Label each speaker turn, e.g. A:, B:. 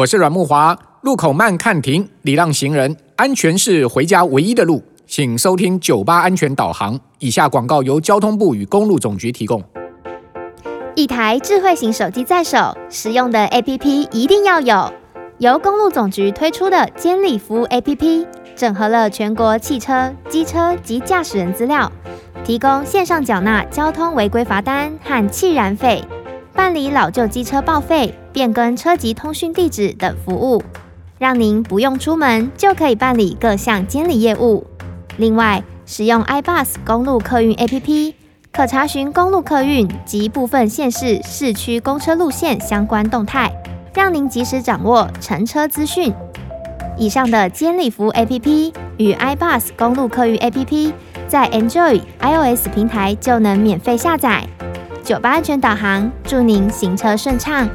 A: 我是阮木华。路口慢看停，礼让行人，安全是回家唯一的路。请收听九八安全导航。以下广告由交通部与公路总局提供。
B: 一台智慧型手机在手，实用的 APP 一定要有。由公路总局推出的监理服务 APP，整合了全国汽车、机车及驾驶人资料，提供线上缴纳交通违规罚单和弃燃费。办理老旧机车报废、变更车籍通讯地址等服务，让您不用出门就可以办理各项监理业务。另外，使用 iBus 公路客运 APP，可查询公路客运及部分县市市区公车路线相关动态，让您及时掌握乘车资讯。以上的监理服务 APP 与 iBus 公路客运 APP，在 Enjoy iOS 平台就能免费下载。九八安全导航，祝您行车顺畅。